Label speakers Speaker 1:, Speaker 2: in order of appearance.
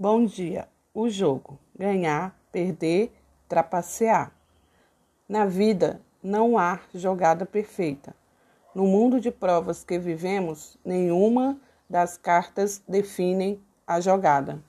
Speaker 1: Bom dia. O jogo: ganhar, perder, trapacear. Na vida não há jogada perfeita. No mundo de provas que vivemos, nenhuma das cartas definem a jogada.